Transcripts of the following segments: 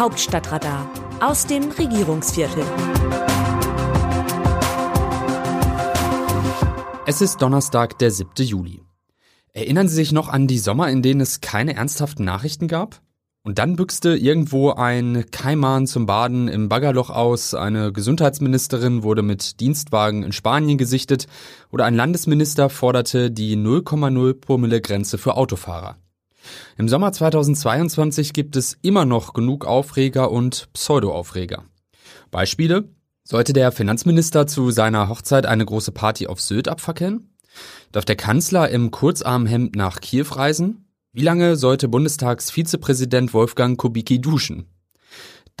Hauptstadtradar aus dem Regierungsviertel. Es ist Donnerstag, der 7. Juli. Erinnern Sie sich noch an die Sommer, in denen es keine ernsthaften Nachrichten gab? Und dann büchste irgendwo ein Kaiman zum Baden im Baggerloch aus, eine Gesundheitsministerin wurde mit Dienstwagen in Spanien gesichtet oder ein Landesminister forderte die 0,0 Promille Grenze für Autofahrer. Im Sommer 2022 gibt es immer noch genug Aufreger und Pseudo-Aufreger. Beispiele? Sollte der Finanzminister zu seiner Hochzeit eine große Party auf Sylt abfackeln? Darf der Kanzler im Kurzarmhemd nach Kiew reisen? Wie lange sollte Bundestagsvizepräsident Wolfgang Kubicki duschen?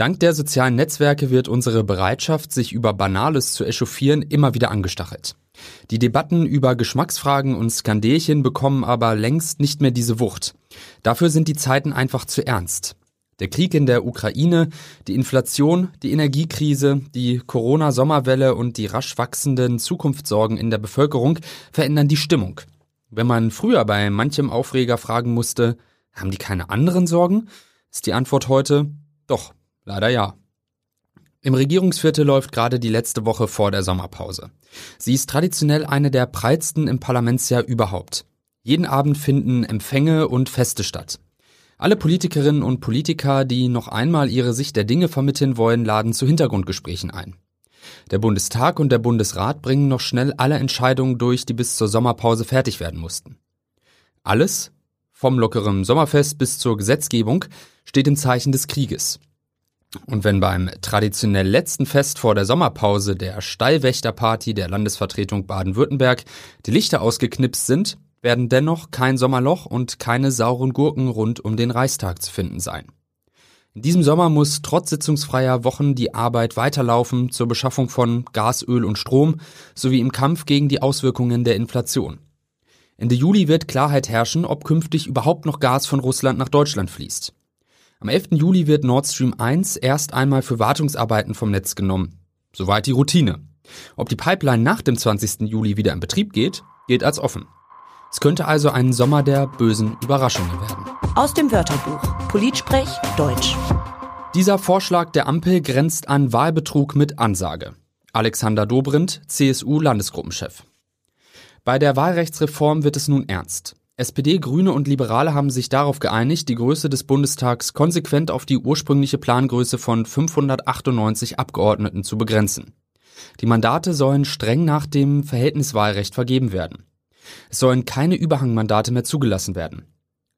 Dank der sozialen Netzwerke wird unsere Bereitschaft, sich über Banales zu echauffieren, immer wieder angestachelt. Die Debatten über Geschmacksfragen und Skandelchen bekommen aber längst nicht mehr diese Wucht. Dafür sind die Zeiten einfach zu ernst. Der Krieg in der Ukraine, die Inflation, die Energiekrise, die Corona-Sommerwelle und die rasch wachsenden Zukunftssorgen in der Bevölkerung verändern die Stimmung. Wenn man früher bei manchem Aufreger fragen musste, haben die keine anderen Sorgen, ist die Antwort heute doch, leider ja. Im Regierungsviertel läuft gerade die letzte Woche vor der Sommerpause. Sie ist traditionell eine der prallsten im Parlamentsjahr überhaupt. Jeden Abend finden Empfänge und Feste statt. Alle Politikerinnen und Politiker, die noch einmal ihre Sicht der Dinge vermitteln wollen, laden zu Hintergrundgesprächen ein. Der Bundestag und der Bundesrat bringen noch schnell alle Entscheidungen durch, die bis zur Sommerpause fertig werden mussten. Alles, vom lockeren Sommerfest bis zur Gesetzgebung, steht im Zeichen des Krieges. Und wenn beim traditionell letzten Fest vor der Sommerpause der Stallwächterparty der Landesvertretung Baden-Württemberg die Lichter ausgeknipst sind, werden dennoch kein Sommerloch und keine sauren Gurken rund um den Reichstag zu finden sein. In diesem Sommer muss trotz sitzungsfreier Wochen die Arbeit weiterlaufen zur Beschaffung von Gas, Öl und Strom sowie im Kampf gegen die Auswirkungen der Inflation. Ende Juli wird Klarheit herrschen, ob künftig überhaupt noch Gas von Russland nach Deutschland fließt. Am 11. Juli wird Nord Stream 1 erst einmal für Wartungsarbeiten vom Netz genommen. Soweit die Routine. Ob die Pipeline nach dem 20. Juli wieder in Betrieb geht, gilt als offen. Es könnte also ein Sommer der bösen Überraschungen werden. Aus dem Wörterbuch Politsprech Deutsch. Dieser Vorschlag der Ampel grenzt an Wahlbetrug mit Ansage. Alexander Dobrindt, CSU-Landesgruppenchef. Bei der Wahlrechtsreform wird es nun ernst. SPD, Grüne und Liberale haben sich darauf geeinigt, die Größe des Bundestags konsequent auf die ursprüngliche Plangröße von 598 Abgeordneten zu begrenzen. Die Mandate sollen streng nach dem Verhältniswahlrecht vergeben werden. Es sollen keine Überhangmandate mehr zugelassen werden.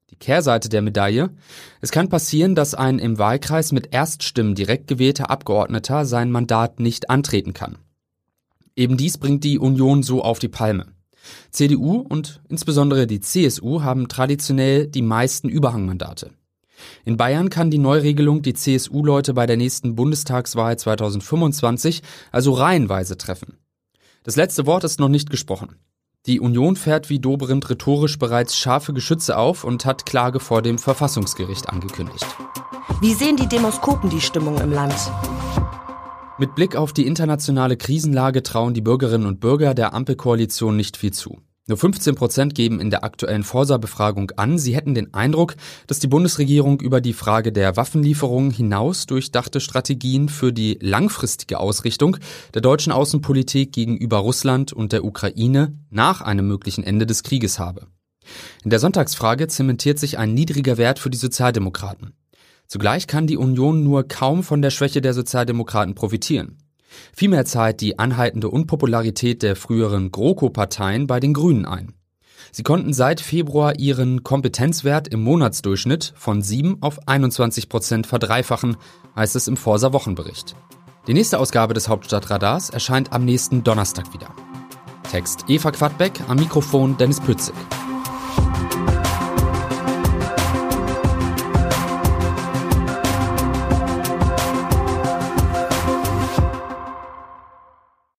Die Kehrseite der Medaille. Es kann passieren, dass ein im Wahlkreis mit Erststimmen direkt gewählter Abgeordneter sein Mandat nicht antreten kann. Eben dies bringt die Union so auf die Palme. CDU und insbesondere die CSU haben traditionell die meisten Überhangmandate. In Bayern kann die Neuregelung die CSU-Leute bei der nächsten Bundestagswahl 2025 also reihenweise treffen. Das letzte Wort ist noch nicht gesprochen. Die Union fährt wie Dobrindt rhetorisch bereits scharfe Geschütze auf und hat Klage vor dem Verfassungsgericht angekündigt. Wie sehen die Demoskopen die Stimmung im Land? Mit Blick auf die internationale Krisenlage trauen die Bürgerinnen und Bürger der Ampelkoalition nicht viel zu. Nur 15 Prozent geben in der aktuellen Forsa-Befragung an, sie hätten den Eindruck, dass die Bundesregierung über die Frage der Waffenlieferungen hinaus durchdachte Strategien für die langfristige Ausrichtung der deutschen Außenpolitik gegenüber Russland und der Ukraine nach einem möglichen Ende des Krieges habe. In der Sonntagsfrage zementiert sich ein niedriger Wert für die Sozialdemokraten. Zugleich kann die Union nur kaum von der Schwäche der Sozialdemokraten profitieren. Vielmehr zahlt die anhaltende Unpopularität der früheren GroKo-Parteien bei den Grünen ein. Sie konnten seit Februar ihren Kompetenzwert im Monatsdurchschnitt von 7 auf 21 Prozent verdreifachen, heißt es im Forsa Wochenbericht. Die nächste Ausgabe des Hauptstadtradars erscheint am nächsten Donnerstag wieder. Text Eva Quadbeck, am Mikrofon Dennis Pützig.